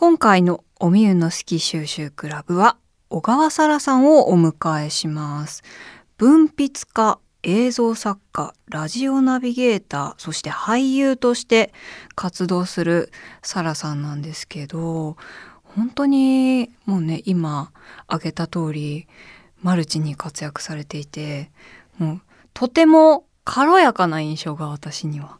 今回のおみゆの好き収集クラブは小川沙羅さんをお迎えします。文筆家映像作家ラジオナビゲーターそして俳優として活動するサラさんなんですけど本当にもうね今挙げた通りマルチに活躍されていてもうとても軽やかな印象が私には。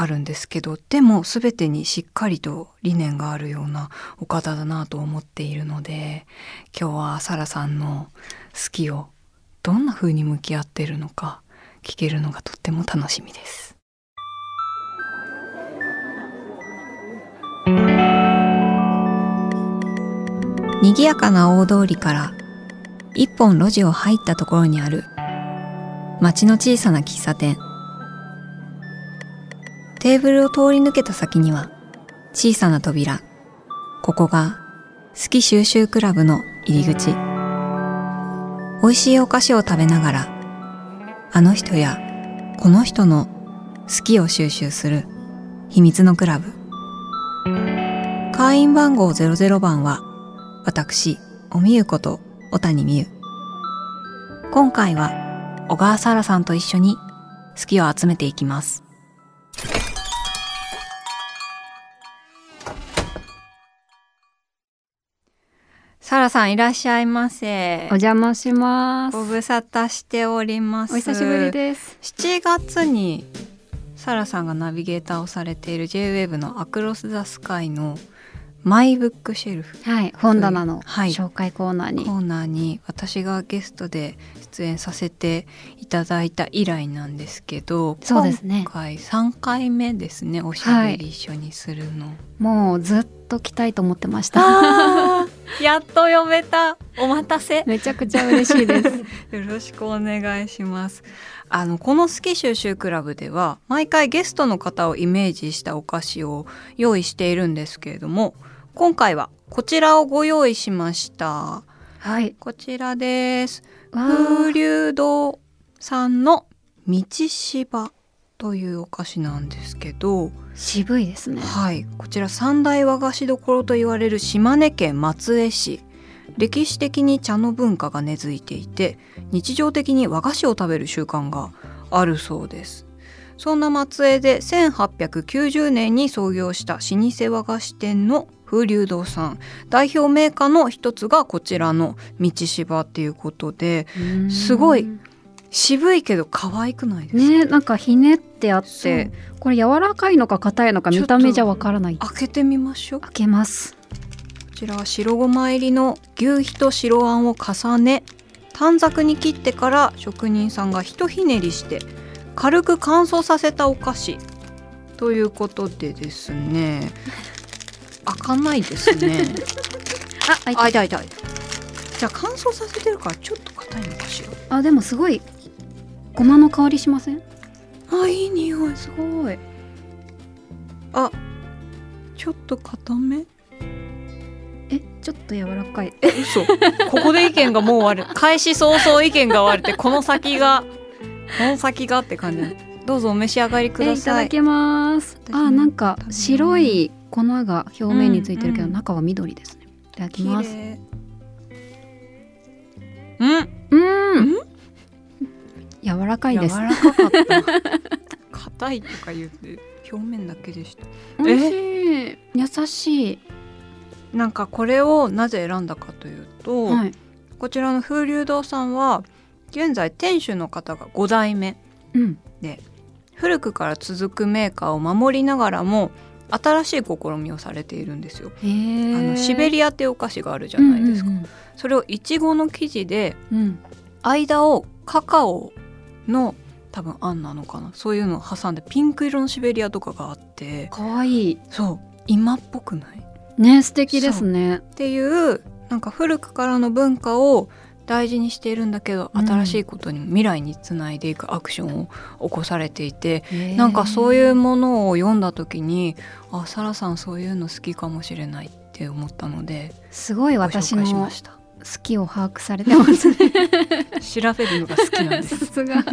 あるんですけどでも全てにしっかりと理念があるようなお方だなと思っているので今日はサラさんの好きをどんな風に向き合ってるのか聞けるのがとっても楽しみです。賑やかな大通りから一本路地を入ったところにある町の小さな喫茶店テーブルを通り抜けた先には小さな扉。ここが好き収集クラブの入り口。美味しいお菓子を食べながらあの人やこの人の好きを収集する秘密のクラブ。会員番号00番は私おみゆこと小谷美優。今回は小川沙羅さんと一緒に好きを集めていきます。サラさんいらっしゃいませお邪魔します。ご無沙汰しておりますお久しぶりです。7月にサラさんがナビゲーターをされている JWEB の「アクロス・ザ・スカイ」のマイブックシェルフはい、本棚のはい紹介コーナーに。コーナーに私がゲストで出演させていただいた以来なんですけどそうですね今回3回目ですねおしゃべり一緒にするの、もうずっと来たいと思ってました。やっと呼べたお待たせめちゃくちゃ嬉しいです。よろしくお願いします。あのこの好き収集クラブでは毎回ゲストの方をイメージしたお菓子を用意しているんですけれども今回はこちらをご用意しましたはい。こちらですわ風ー流堂さんの道芝というお菓子なんですけど渋いですね。はい。こちら三大和菓子どころと言われる島根県松江市。歴史的に茶の文化が根付いていて日常的に和菓子を食べる習慣があるそうです。そんな松江で1890年に創業した老舗和菓子店の風流堂さん。代表メーカーの一つがこちらの道芝っていうことですごい渋いけど可愛くないですか、ね、なんかひねってあって、これ柔らかいのか硬いのか見た目じゃわからない。開けてみましょう。開けます。こちらは白ごま入りの牛皮と白あんを重ね短冊に切ってから職人さんがひとひねりして軽く乾燥させたお菓子。ということでですね。開かないですね。あ、開いたあ痛い痛いじゃあ乾燥させてるからちょっと硬いのかしら。あ、でもすごいごまの香りしません？あいい匂いすごい。あちょっと硬め？え、ちょっと柔らかい。嘘ここで意見がもう割れ 開始早々意見が割れてこの先がこの先がって感じどうぞお召し上がりくえださいいただきます。あ、なんか白い粉が表面についてるけど、うんうん中は緑ですね。いただき綺ます。麗うんうんん？柔らかいです。柔らかかった硬いとか言って表面だけでした美味しい。優しい。なんかこれをなぜ選んだかというと、はい。こちらの風流堂さんは現在店主の方が5代目うん。で古くから続くメーカーを守りながらも新しい試みをされているんですよ。あのシベリアってお菓子があるじゃないですか。うんそれをいちごの生地でうんうん。間をカカオの多分あんなのかな。そういうのを挟んでピンク色のシベリアとかがあって。可愛いそう。今っぽくない？ね素敵ですね。っていうなんか古くからの文化を大事にしているんだけどうん。新しいことに未来につないでいくアクションを起こされていて、へーなんかそういうものを読んだ時にあサラさんそういうの好きかもしれないって思ったのですごいご私の好きを把握されてますね。調べるのが好きなんでさすすが。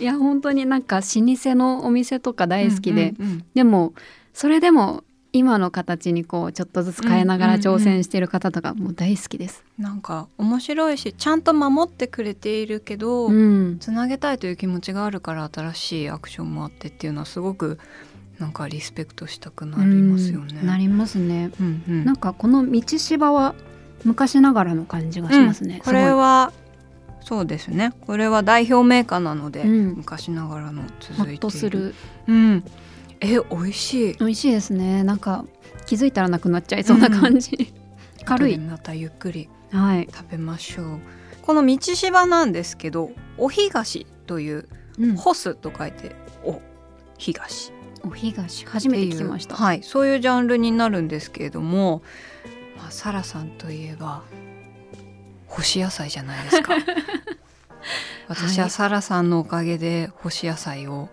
いや本当になんか老舗のお店とか大好きで、うんうんうんでもそれでも今の形にこうちょっとずつ変えながら挑戦してる方とかもう大好きです。なんか面白いしちゃんと守ってくれているけど、うん、つなげたいという気持ちがあるから新しいアクションもあってっていうのはすごくなんかリスペクトしたくなりますよね。うんなりますね。うんうんなんかこの道芝は昔ながらの感じがしますね。うんこれはそうですねこれは代表メーカーなので、うん昔ながらの続いているとする。うんえ美味しい美味しいですね。なんか気づいたらなくなっちゃいそうな感じ。軽い後で。またゆっくりはい。食べましょうこの道芝なんですけどお東といううん干すと書いてお東お東初めて聞きました。はいそういうジャンルになるんですけれども、まあ、サラさんといえば干し野菜じゃないですか。私はサラさんのおかげで干し野菜を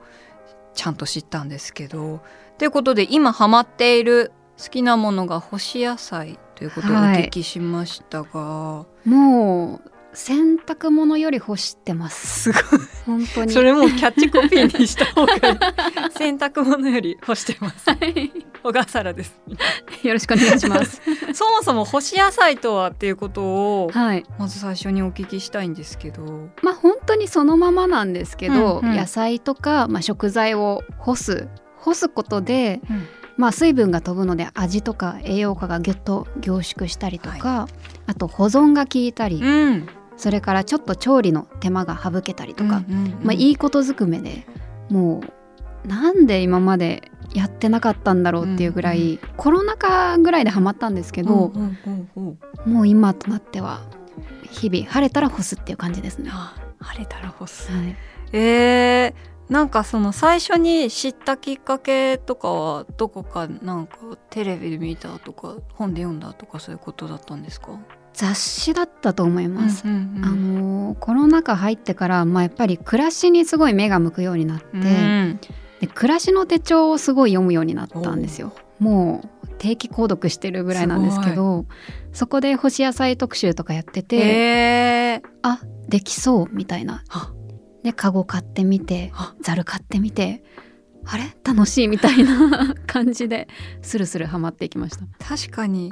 ちゃんと知ったんですけどということで今ハマっている好きなものが干し野菜ということをお聞きしましたが、もう洗濯物より干してます。すごい。本当に。それもうキャッチコピーにした方がいい。洗濯物より干してます。はい。小笠原です。よろしくお願いします。そもそも干し野菜とはっていうことをはい。まず最初にお聞きしたいんですけど。まあ本当にそのままなんですけど、うんうん。野菜とか、まあ、食材を干す干すことで、まあ、水分が飛ぶので味とか栄養価がぎゅっと凝縮したりとか、あと保存が効いたり、うんそれからちょっと調理の手間が省けたりとか、うんうんうん。まあ、いいことずくめでもうなんで今までやってなかったんだろうっていうぐらい、コロナ禍ぐらいでハマったんですけど、うんうんうんうん。もう今となっては日々晴れたら干すっていう感じですね。あ晴れたら干す。はい、えー、なんかその最初に知ったきっかけとかはどこかなんかテレビで見たとか本で読んだとかそういうことだったんですか？雑誌だったと思います。あのーコロナ禍入ってから、まあ、やっぱり暮らしにすごい目が向くようになって、うん。で暮らしの手帳をすごい読むようになったんですよ。もう定期購読してるぐらいなんですけどそこで干し野菜特集とかやってて、えー、あできそうみたいな。あ。でカゴ買ってみてあ。ざる買ってみてあれ？楽しいみたいな感じでスルスルハマっていきました。確かに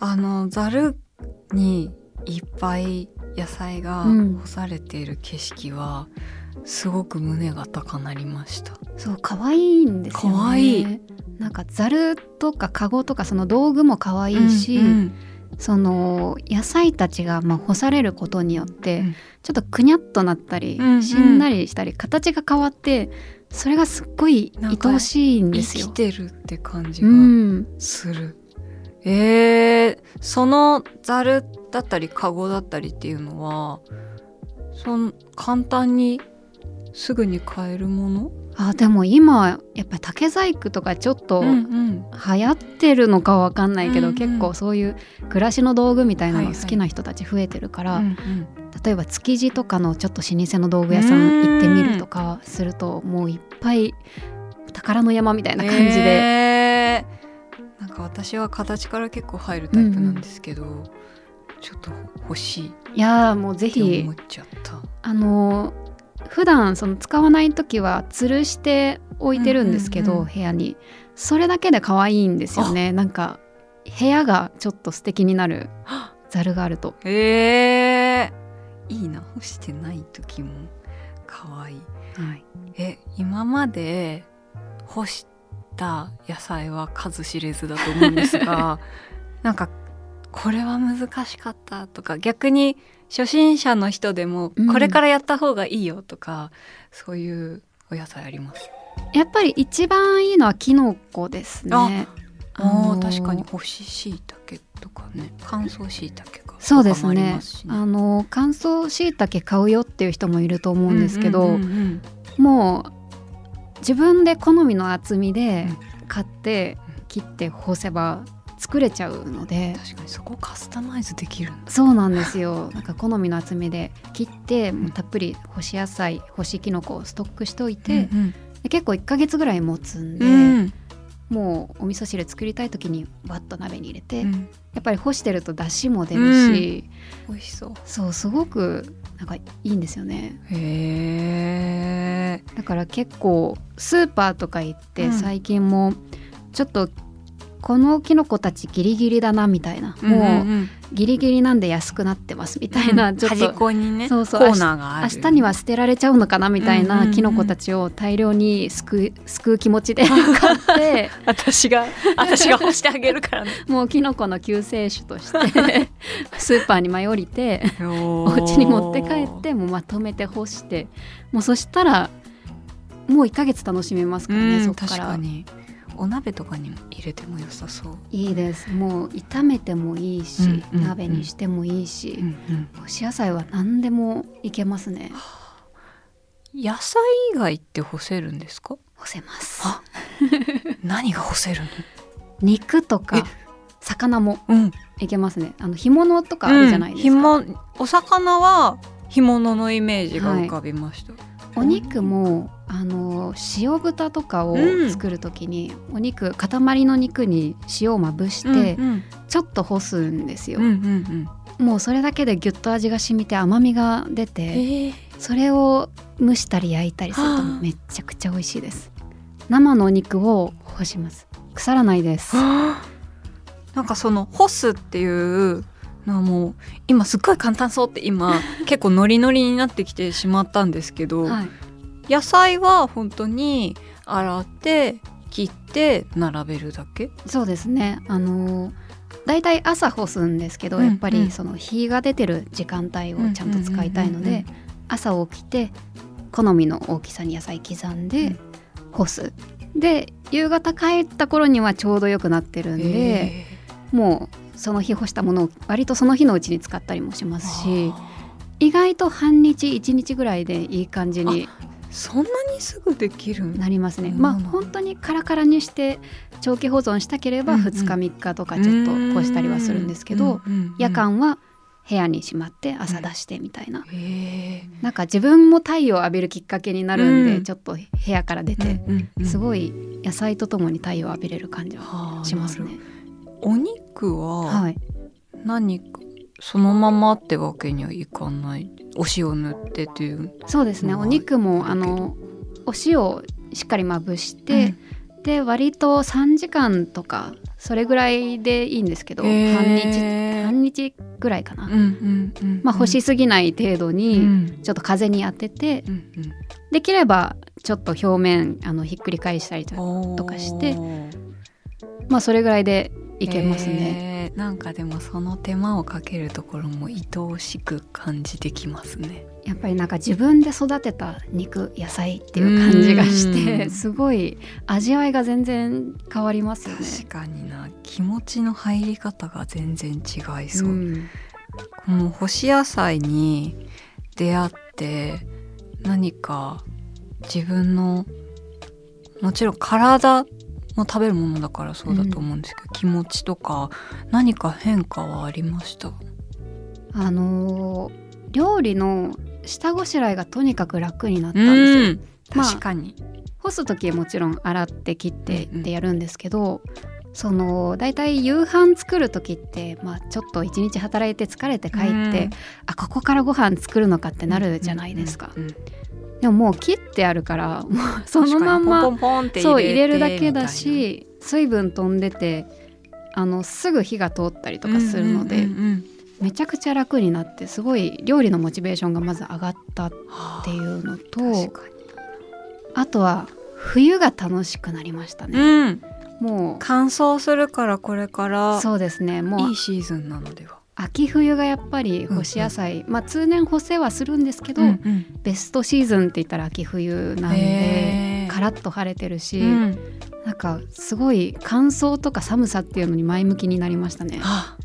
あのざるにいっぱい野菜がうん。干されている景色は、すごく胸が高鳴りました。そう可愛いんですよね。可愛い。なんかざるとかカゴとかその道具も可愛いし、うんその野菜たちがまあ干されることによって、うん。ちょっとくにゃっとなったり、うんうん。しんなりしたり形が変わってそれがすっごい愛おしいん生ですよ。き。てるって感じうがん、する、えー、そのざるだったりカゴだったりっていうのはそん簡単にすぐに買えるもの、あでも今やっぱり竹細工とかちょっとん流行ってるのかわかんないけど、うんうん。結構そういう暮らしの道具みたいなはいはい。の好きな人たち増えてるから、うん例えば築地とかのちょっと老舗の道具屋さん行ってみるとかするともういっぱい宝の山みたいな感じで、えーか私は形から結構入るタイプなんですけど、ちょっと欲しい。っいやーもうぜてひ思っちゃった。あのー普段その使わない時は吊るして置いてるんですけど、うんうんうん。部屋に。それだけで可愛いんですよね。なんか部屋がちょっと素敵になるざるがあると。えー、いいな。干してない時も可愛い。はい。え今まで干した野菜は数知れずだと思うんですが なんかこれは難しかったとか逆に初心者の人でもうん。これからやった方がいいよとか、そういうお野菜あります？やっぱり一番いいのはキノコですね。あのー確かに干し椎茸とかね乾燥椎茸かそうですね。あの乾燥しいたけ買うよっていう人もいると思うんですけど、うんうんうんうん。もう自分で好みの厚みでうん。買って切って干せば作れちゃうので確かにそこカスタマイズできるんだ。そうなんですよ。なんか好みの厚みで切ってもうたっぷり干し野菜干しきのこをストックしておいて、うんで結構1ヶ月ぐらい持つんで、うん。もうお味噌汁作りたい時にバッと鍋に入れて、やうん。っぱり干してると出汁も出るし、美味しそう。そうすごくなんかいいんですよね。へえだから結構スーパーとか行ってうん。最近もちょっとこのキノコたちギリギリだなみたいな、もうギリギリなんで安くなってますみたいな、ちょっと。端っこにねそうそう。コーナーがある。明日には捨てられちゃうのかなみたいなキノコたちを大量に救う救う気持ちで 買って。私が私が干してあげるからね。もうキノコの救世主として スーパーに舞い降りてお家に持って帰ってもうまとめて干して。もうそしたらもう1ヶ月楽しめますからね、そっから。確かにお鍋とかにも入れても良さそう。いいです。もう炒めてもいいし、うんうんうん。鍋にしてもいいし、うんうん。干し野菜は何でもいけますね。野菜以外って干せるんですか？干せます。あ何が干せる 肉とえ？か魚ものうん。いけますね。あの干物とかあるじゃないですか、うん。干物お魚は干物のイメージが浮かびました、お肉もあの塩豚とかをうん。作る時に、お肉塊の肉に塩をまぶして、うんちょっと干すんですよ、うんうんうん。もうそれだけでギュッと味が染みて甘みが出てえ。それを蒸したり焼いたりするとはあ。めっちゃくちゃ美味しいです。生のお肉を干します。腐らないです。なんかその干すっていうのはもう今すっごい簡単そうって今 結構ノリノリになってきてしまったんですけど、はい。野菜は本当に洗って切って並べるだけ？そうですね。あのだいたい朝干すんですけど、うんやっぱうん。りその日が出てる時間帯をちゃんと使いたいので朝起きて好みの大きさに野菜刻んで干す、で夕方帰った頃にはちょうどよくなってるんで、えもうその日干したものを割とその日のうちに使ったりもしまーすしあ意外と半日1日ぐらいでいい感じにーそんなにすぐできるなりますね。うん。まあ本当にカラカラにして長期保存したければうんうん。2日3日とかちょっと干したりはするんですけど、うんうんうん夜間は部屋にしまって朝出してみたいな、へー。なんか自分も太陽を浴びるきっかけになるんで、うん。ちょっと部屋から出て、うんうんうんすごい野菜とともに太陽を浴びれる感じははあしますね。お肉ははい、何かそのままってわけにはいかない。お塩塗ってっていう。そうですね。うんお肉もあのお塩をしっかりまぶして、で割と3時間とかそれぐらいでいいんですけど半日半日ぐらいかな、うんうんうんまあ干しすぎない程度うにん。ちょっと風に当てて、うんできればちょっと表面あのひっくり返したりとかしてまあそれぐらいでいけますね。へーなんかでもその手間をかけるところも愛おしく感じてきますね。やっぱりなんか自分で育てた肉野菜っていう感じがしうん。てすごい味わいが全然変わりますよね。確かにな。気持ちの入り方が全然違いそう、うん。この干し野菜に出会って何か自分のもちろん体も食べるものだからそうだと思うんですけど、気持ちとか何か変化はありました？あのー料理の下ごしらえがとにかく楽になったんですよ。まあ確かに、干す時はもちろん洗って切ってうんうん。ってやるんですけど、そのだいたい夕飯作る時って、まあ、ちょっと一日働いて疲れて帰って、うん。あここからご飯作るのかってなるじゃないですか、うんうんうんでももう切ってあるからもう そのまんま確かにポンポンポンってそう入入れるだけだし水分飛んでてあのすぐ火が通ったりとかするので、めちゃくちゃ楽になってすごい料理のモチベーションがまず上がったっはあていうのと確かに。あとは冬が楽しくなりましたね。うん。も乾燥するからこれかうら。そうですね。もいういシーズンなのでは秋冬がやっぱり干し野菜、まあ通年干せはするんですけど、うんうん。ベストシーズンって言ったら秋冬なんでカラッと晴れてるし、うん。なんかすごい乾燥とか寒さっていうのに前向きになりましたね。あ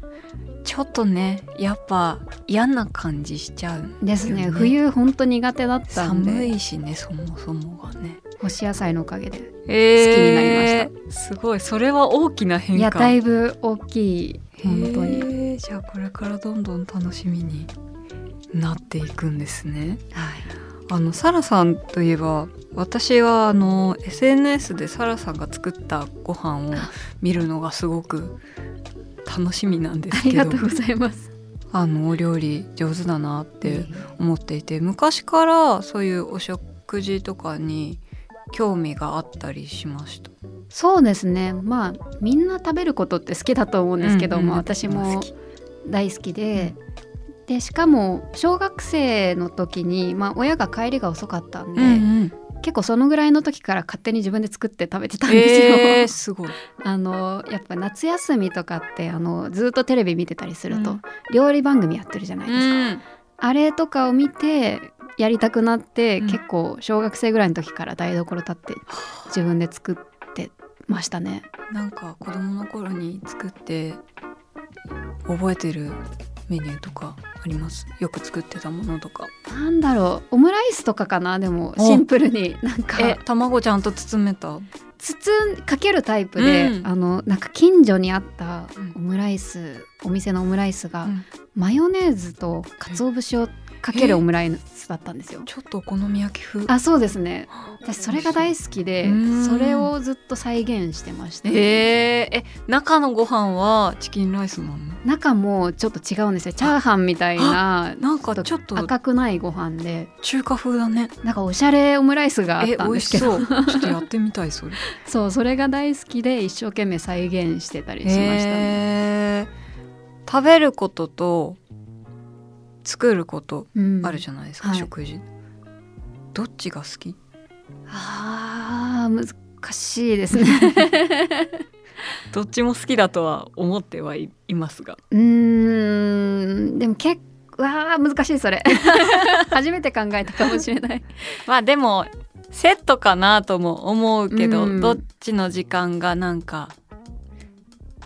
ちょっとねやっぱ嫌な感じしちゃうですね。冬本当苦手だったん寒でいしねそもそもがね。干し野菜のおかげでえ好きになりました。すごい。それは大きな変化。いやだいぶ大きい。本当に、へーじゃあこれからどんどん楽しみになっていくんですね。はい、あのサラさんといえば私はあの SNS でサラさんが作ったご飯を見るのがすごく楽しみなんであすけど。りがとうございます。あのお料理上手だなって思っていて昔からそういうお食事とかに興味があったりしました。そうですね。まあみんな食べることって好きだと思うんですけど、うんうんまあ、私も大好きで、でしかも小学生の時に、まあ、親が帰りが遅かったんで、うん結構そのぐらいの時から勝手に自分で作って食べてたんですよ。えー、すごい。あのやっぱ夏休みとかってあのずっとテレビ見てたりすると、うん料理番組やってるじゃないですか。うんあれとかを見てやりたくなって、うん結構小学生ぐらいの時から台所立って自分で作ってましたね。なんか子供の頃に作って覚えてるメニューとかあります？よく作ってたものとか。なんだろう。オムライスとかかな？でもお。シンプルに。なんか。え卵ちゃんと包めた？包んかけるタイプで、うん。あのなんか近所にあったうん。オムライス、お店のオムライスが、うん。マヨネーズと鰹節をかけるオムライスだったんですよ。ちょっとお好み焼き風。あそうですね。私それが大好きでうん。それをずっと再現してました、えー、え中のご飯はチキンライスなの？中もちょっと違うんですよ。チャーハンみたいななんかちょっと赤くないご飯で。中華風だね。なんかおしゃれオムライスがあったんですけど。そう。ちょっとやってみたいそれ。そうそれが大好きで一生懸命再現してたりしましたね。えー。食べることと作ることうん。あるじゃないですか、はい。食事。どっちが好き？あー難しいですね。どっちも好きだとは思ってはいいますが。うーん。でも結構わー難しいそれ。初めて考えたかもしれない。まあでもセットかなとも思うけど、うん。どっちの時間がなんか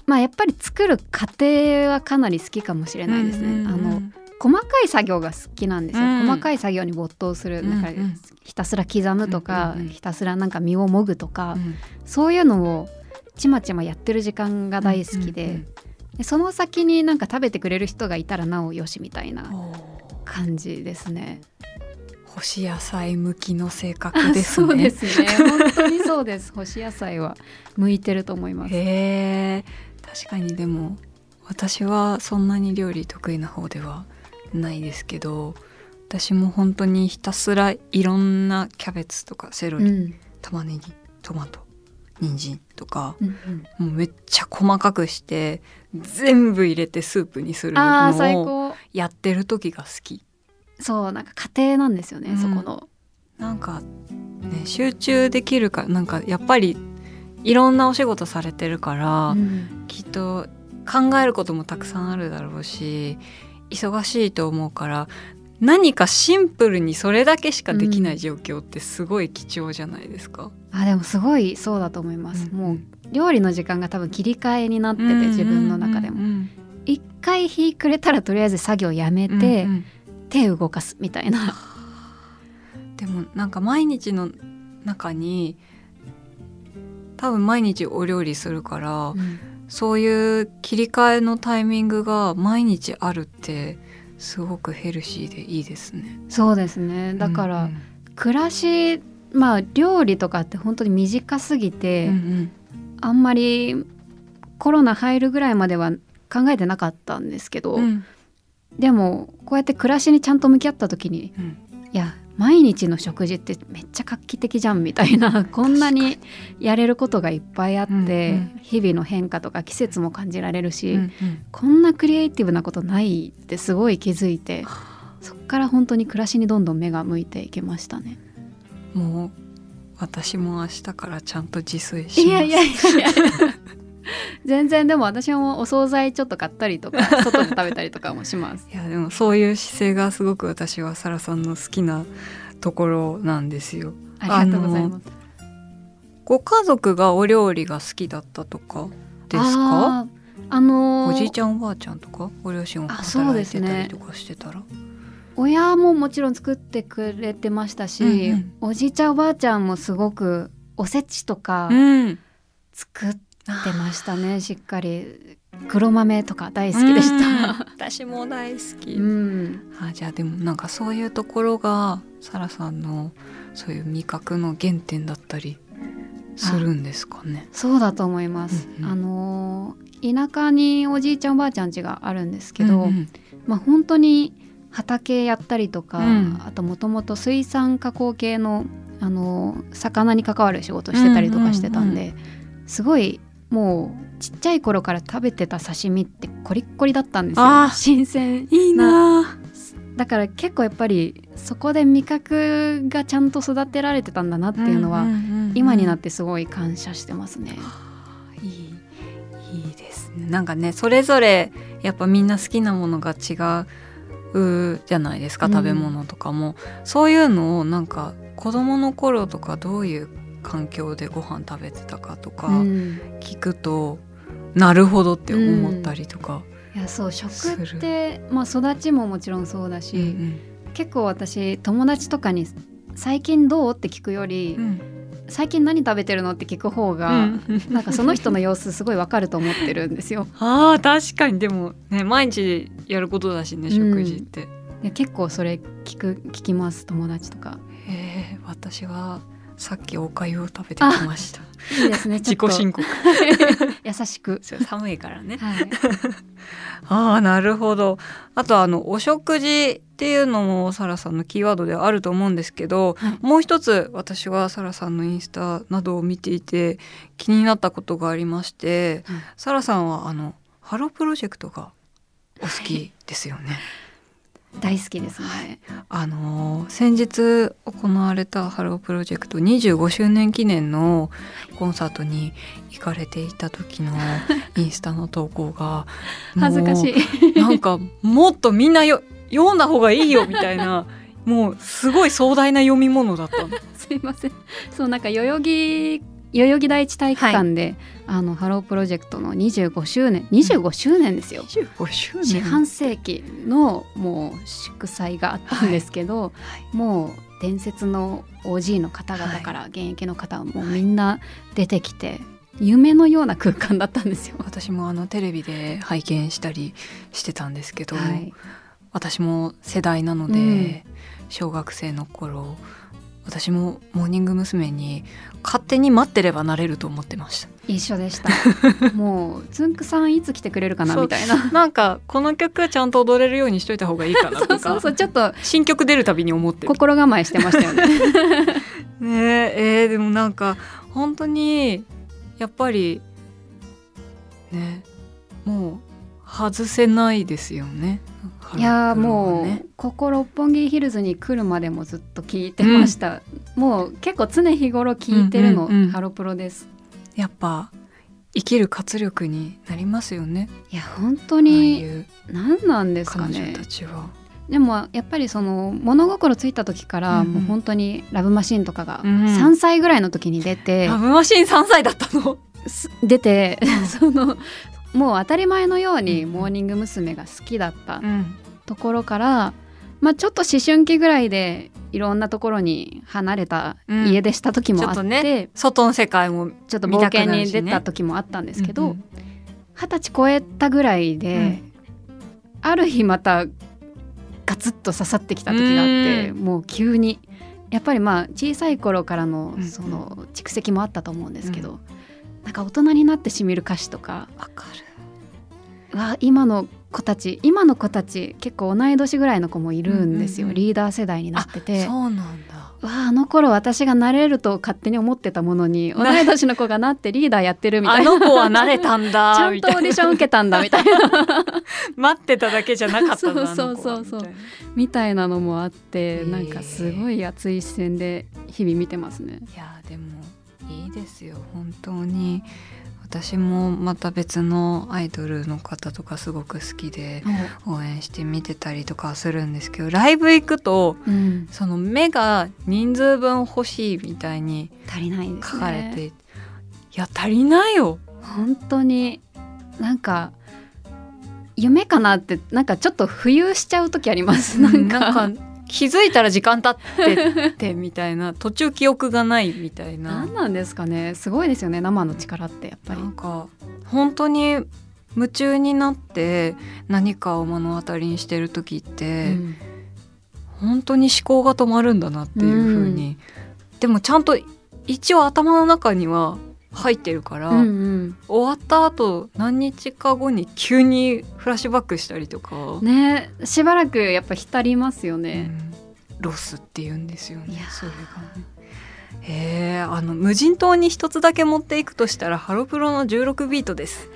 まあやっぱり作る過程はかなり好きかもしれないですね、うんうんうん。あの細かい作業が好きなんですよ、うん。細かい作業に没頭する。なんかうん。うんひたすら刻むとか、うんうんうん。ひたすらなんか身をもぐとか、うん。そういうのをちまちまやってる時間が大好きで,、うんうんでその先になんか食べてくれる人がいたらなおよしみたいな感じですね。干し野菜向きの性格ですね。そうですね。本当にそうです。干し野菜は向いてると思います。へえ。確かにでも私はそんなに料理得意な方ではないですけど私も本当にひたすらいろんなキャベツとかセロリ、うん。玉ねぎトマト人参とかうんうん。もうめっちゃ細かくして全部入れてスープにするのを高。やってる時が好き。そうなんか家庭なんですよね、うん。そこの。なんかね集中できるかなんかやっぱりいろんなお仕事されてるから、うん。きっと考えることもたくさんあるだろうし忙しいと思うから何かシンプルにそれだけしかできない状況ってすごい貴重じゃないですか。あでもすごいそうだと思います、うん。もう料理の時間が多分切り替えになってて、自分の中でも。うん一回日暮れたらとりあえず作業やめて、うんうん。手動かすみたいな。でもなんか毎日の中に多分毎日お料理するから、そういう切り替えのタイミングが毎日あるってすごくヘルシーでいいですね。そうですね。だから、うん暮らしまあ料理とかって本当に短すぎて、うんうん。あんまりコロナ入るぐらいまでは考えてなかったんですけど、うん。でもこうやって暮らしにちゃんと向き合った時にうん。いや毎日の食事ってめっちゃ画期的じゃんみたいな こんなにやれることがいっぱいあって、うんうん日々の変化とか季節も感じられるし、うんこんなクリエイティブなことないってすごい気づいて そっから本当に暮らしにどんどん目が向いていきましたね。もう私も明日からちゃんと自炊します。いやいやいやいや 全然でも私もお惣菜ちょっと買ったりとか 外で食べたりとかもします。いやでもそういう姿勢がすごく私はサラさんの好きなところなんですよ。ありがとうございます。ご家族がお料理が好きだったとかですか？あのーおじいちゃんおばあちゃんとかご両親があそう働いてたりとかしてたら、親ももちろん作ってくれてましたし、うんうんおじいちゃんおばあちゃんもすごくおせちとかん、作ってましたね、しっかり黒豆とか大好きでした。私も大好き。うん、あじゃあでもなんかそういうところがサラさんのそういう味覚の原点だったりするんですかね。そうだと思います。うんうんあのー田舎におじいちゃんおばあちゃん家があるんですけど、うんうんまあ本当に畑やったりとか、うんあともともと水産加工系のあのー魚に関わる仕事してたりとかしてたんで、すごいもうちっちゃい頃から食べてた刺身ってコリッコリだったんですよ。新鮮。いいなだから結構やっぱりそこで味覚がちゃんと育てられてたんだなっていうのは、今になってすごい感謝してますね。いいいいですね。なんかねそれぞれやっぱみんな好きなものが違うじゃないですか食べ物とかも、うん、そういうのをなんか子供の頃とかどういう環境でご飯食べてたかとか聞くと、うん、なるほどって思ったりとか。いやそう食って、まあ、育ちももちろんそうだし、うんうん、結構私友達とかに「最近どう?」って聞くより、うん、最近何食べてるのって聞く方が、うん、なんかその人の様子すごいわかると思ってるんですよ。あ確かにでもね毎日やることだしね食事って。うん、結構それ聞く聞きます友達とか。へえ私はさっきおかゆを食べてきました。いいですね。自己申告。優しく。寒いからね。はい、ああなるほど。あとあのお食事っていうのもサラさんのキーワードであると思うんですけど、はい、もう一つ私はサラさんのインスタなどを見ていて気になったことがありまして、はい、サラさんはあのハロープロジェクトがお好きですよね。大好きですね。あの先日行われたハロープロジェクト25周年記念のコンサートに行かれていた時の インスタの投稿が恥ずかしい。なんかもっとみんなよ読んだ方がいいよみたいな。もうすごい壮大な読み物だった すいません。そうなんか代々木代々木第一体育館で、はい、あのハロープロジェクトの25周年25周年ですよ。25周年。四半世紀のもう祝祭があったんですけど、はい、もう伝説の OG の方々から現役の方もみんな出てきて、夢のような空間だったんですよ。私もあのテレビで拝見したりしてたんですけど、はい、私も世代なので、うん、小学生の頃私もモーニング娘。に勝手に待ってればなれると思ってました。一緒でした。もうつんくさんいつ来てくれるかな？みたいな。なんかこの曲ちゃんと踊れるようにしといた方がいいかなとか。そうそう。ちょっと新曲出るたびに思って心構えしてましたよね。ねえー、でもなんか本当にやっぱりねもう外せないですよね。いやもうここ六本木ヒルズに来るまでもずっと聞いてました、うん、もう結構常日頃聞いてるの、うんうんうん、ハロプロです。やっぱ生きる活力になりますよね。いや本当に何なんですかね。でもやっぱりその物心ついた時からもう本当にラブマシーンとかが3歳ぐらいの時に出て、うん、ラブマシーン3歳だったの？出て そのもう当たり前のようにモーニング娘。が好きだったところから、まあ、ちょっと思春期ぐらいでいろんなところに離れた家出した時もあって、うんね、外の世界もちょっと冒険に出た時もあったんですけど二十、歳超えたぐらいで、うん、ある日またガツッと刺さってきた時があって、もう急に。やっぱりまあ小さい頃からのその蓄積もあったと思うんですけど、なんか大人になってしみる歌詞とか。わかる。わ今の子たち今の子たち結構同い年ぐらいの子もいるんですよ、うんうんうん、リーダー世代になってて。そうなんだ。わあの頃私がなれると勝手に思ってたものに同い年の子がなってリーダーやってるみたいな。あの子はなれたんだ ちゃんとオーディション受けたんだみたいな。待ってただけじゃなかったんだ そうそうそうそう。みたいな。のもあってなんかすごい熱い視線で日々見てますね。いやでもいいですよ本当に。私もまた別のアイドルの方とかすごく好きで応援して見てたりとかするんですけどライブ行くと、うん、その目が人数分欲しいみたいに書かれて、ね、いや足りないよ。本当に。なんか夢かなってなんかちょっと浮遊しちゃう時あります、なんか気づいたら時間経っててみたいな途中記憶がないみたいな。何なんですかね。すごいですよね。生の力ってやっぱり。なんか本当に夢中になって何かを目の当たりにしてる時って、うん、本当に思考が止まるんだなっていうふうに、ん、でもちゃんと一応頭の中には入ってるから、うんうん、終わった後何日か後に急にフラッシュバックしたりとか。ねしばらくやっぱ浸りますよね、うん、ロスって言うんですよねそれがね。えー、あの無人島に一つだけ持っていくとしたらハロプロの16ビートです。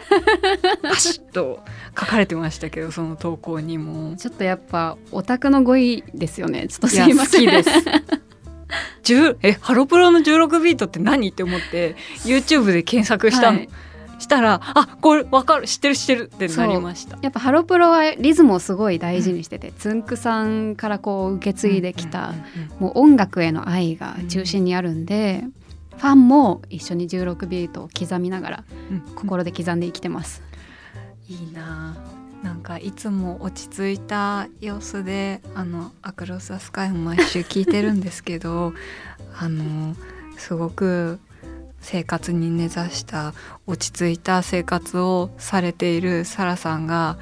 パシッと書かれてましたけどその投稿にも。ちょっとやっぱオタクの語彙ですよね。ちょっとすいません。ですえハロプロの16ビートって何って思って YouTube で検索したの、はい。したらあこれ分かる知ってる知ってるってなりました。やっぱハロプロはリズムをすごい大事にしてて、うん、つんくさんからこう受け継いできた、もう音楽への愛が中心にあるんで、うん、ファンも一緒に16ビートを刻みながら心で刻んで生きてます。いいななんかいつも落ち着いた様子であの「アクロス・ア・スカイ」を毎週聞いてるんですけど あのすごく生活に根ざした落ち着いた生活をされているサラさんが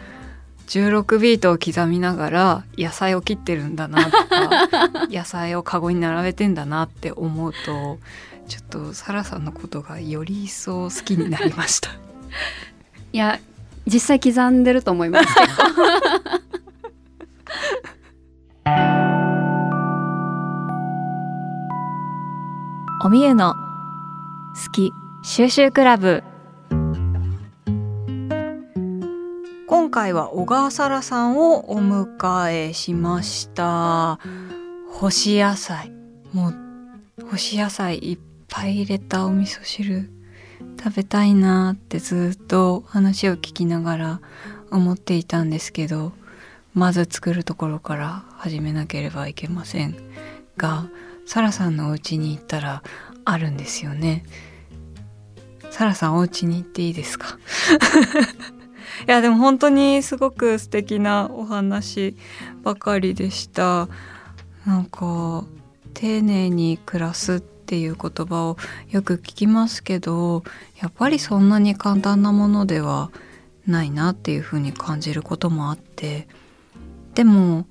16ビートを刻みながら野菜を切ってるんだなとか 野菜をカゴに並べてんだなって思うとちょっとサラさんのことがより一層好きになりました。いや実際刻んでると思います おみゆの好き収集クラブ。今回は小川沙羅さんをお迎えしました。干し野菜。もう干し野菜いっぱい入れたお味噌汁食べたいなってずっと話を聞きながら思っていたんですけどまず作るところから始めなければいけませんがサラさんのお家に行ったらあるんですよね。サラさんお家に行っていいですか？いやでも本当にすごく素敵なお話ばかりでした。なんか丁寧に暮らすってていう言葉をよく聞きますけどやっぱりそんなに簡単なものではないなっていうふうに感じることもあってでも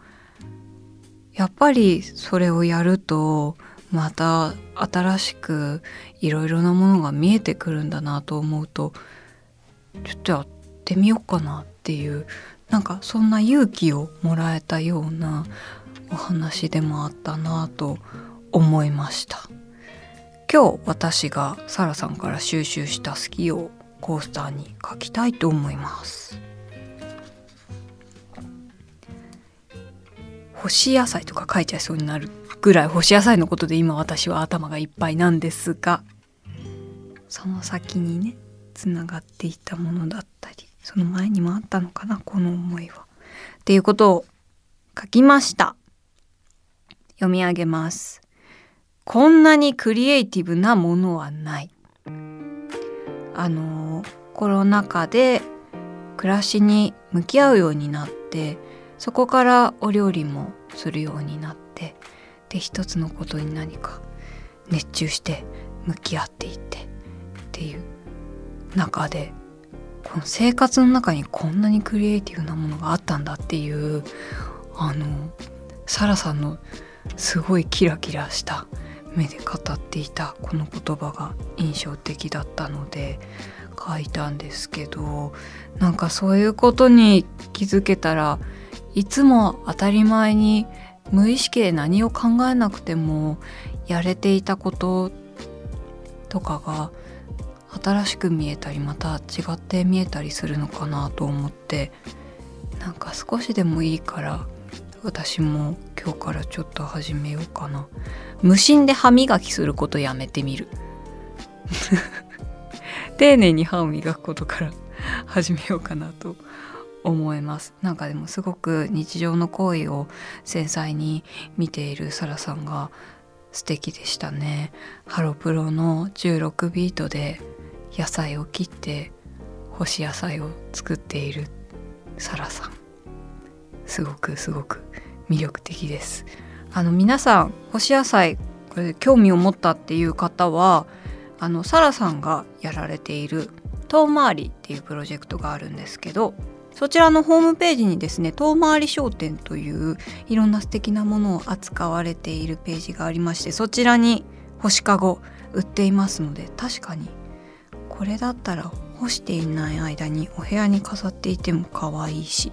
やっぱりそれをやるとまた新しくいろいろなものが見えてくるんだなと思うとちょっとやってみようかなっていうなんかそんな勇気をもらえたようなお話でもあったなと思いました。今日私がサラさんから収集した好きをコースターに書きたいと思います干し野菜とか書いちゃいそうになるぐらい干し野菜のことで今私は頭がいっぱいなんですがその先にねつながっていたものだったりその前にもあったのかなこの思いは。っていうことを書きました。読み上げます。こんなにクリエイティブなものはない。あのコロナ禍で暮らしに向き合うようになってそこからお料理もするようになってで一つのことに何か熱中して向き合っていってっていう中でこの生活の中にこんなにクリエイティブなものがあったんだっていうあのサラさんのすごいキラキラした目で語っていたこの言葉が印象的だったので書いたんですけどなんかそういうことに気づけたらいつも当たり前に無意識で何を考えなくてもやれていたこととかが新しく見えたりまた違って見えたりするのかなと思ってなんか少しでもいいから私も今日からちょっと始めようかな。無心で歯磨きすることやめてみる。丁寧に歯を磨くことから始めようかなと思います。なんかでもすごく日常の行為を繊細に見ているサラさんが素敵でしたね。ハロプロの16ビートで野菜を切って干し野菜を作っているサラさん。すごくすごく魅力的です。あの皆さん干し野菜これ興味を持ったっていう方はあのサラさんがやられている遠回りっていうプロジェクトがあるんですけどそちらのホームページにですね遠回り商店といういろんな素敵なものを扱われているページがありましてそちらに干しかご売っていますので確かにこれだったら干していない間にお部屋に飾っていても可愛いし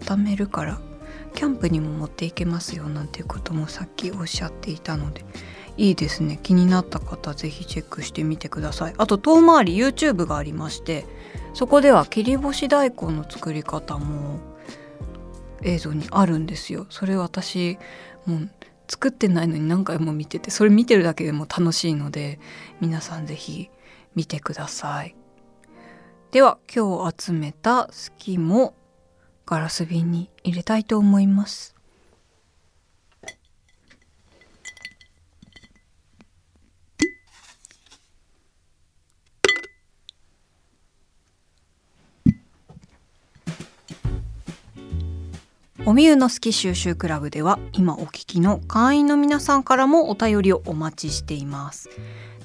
畳めるからキャンプにも持っていけますよなんていうこともさっきおっしゃっていたのでいいですね。気になった方ぜひチェックしてみてください。あと遠回り YouTube がありましてそこでは切り干し大根の作り方も映像にあるんですよ。それ私もう作ってないのに何回も見ててそれ見てるだけでも楽しいので皆さんぜひ見てください。では今日集めた好きもガラス瓶に入れたいと思います。おみゆの好き収集クラブでは今お聞きの会員の皆さんからもお便りをお待ちしています。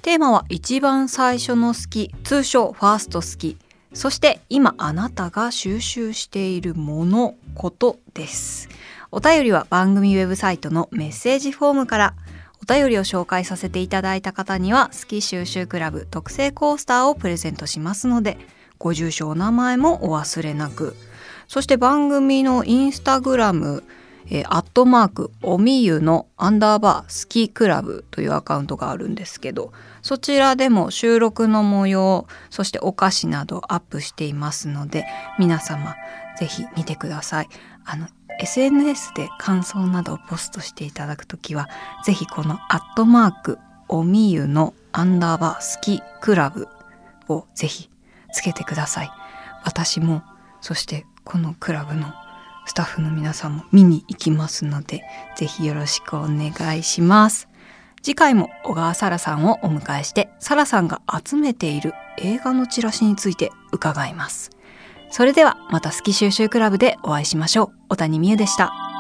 テーマは一番最初の好き通称ファースト好き。そして今あなたが収集しているものことです。お便りは番組ウェブサイトのメッセージフォームから。お便りを紹介させていただいた方には好き収集クラブ特製コースターをプレゼントしますのでご住所お名前もお忘れなく。そして番組のインスタグラム、えー、アットマークおみゆのアンダーバースキークラブというアカウントがあるんですけどそちらでも収録の模様そしてお菓子などアップしていますので皆様ぜひ見てください。あの SNS で感想などをポストしていただくときはぜひこのアットマークおみゆのアンダーバースキークラブをぜひつけてください。私もそしてこのクラブのスタッフの皆さんも見に行きますので、ぜひよろしくお願いします。次回も小川沙羅さんをお迎えして、沙羅さんが集めている映画のチラシについて伺います。それではまた好き収集クラブでお会いしましょう。小谷美優でした。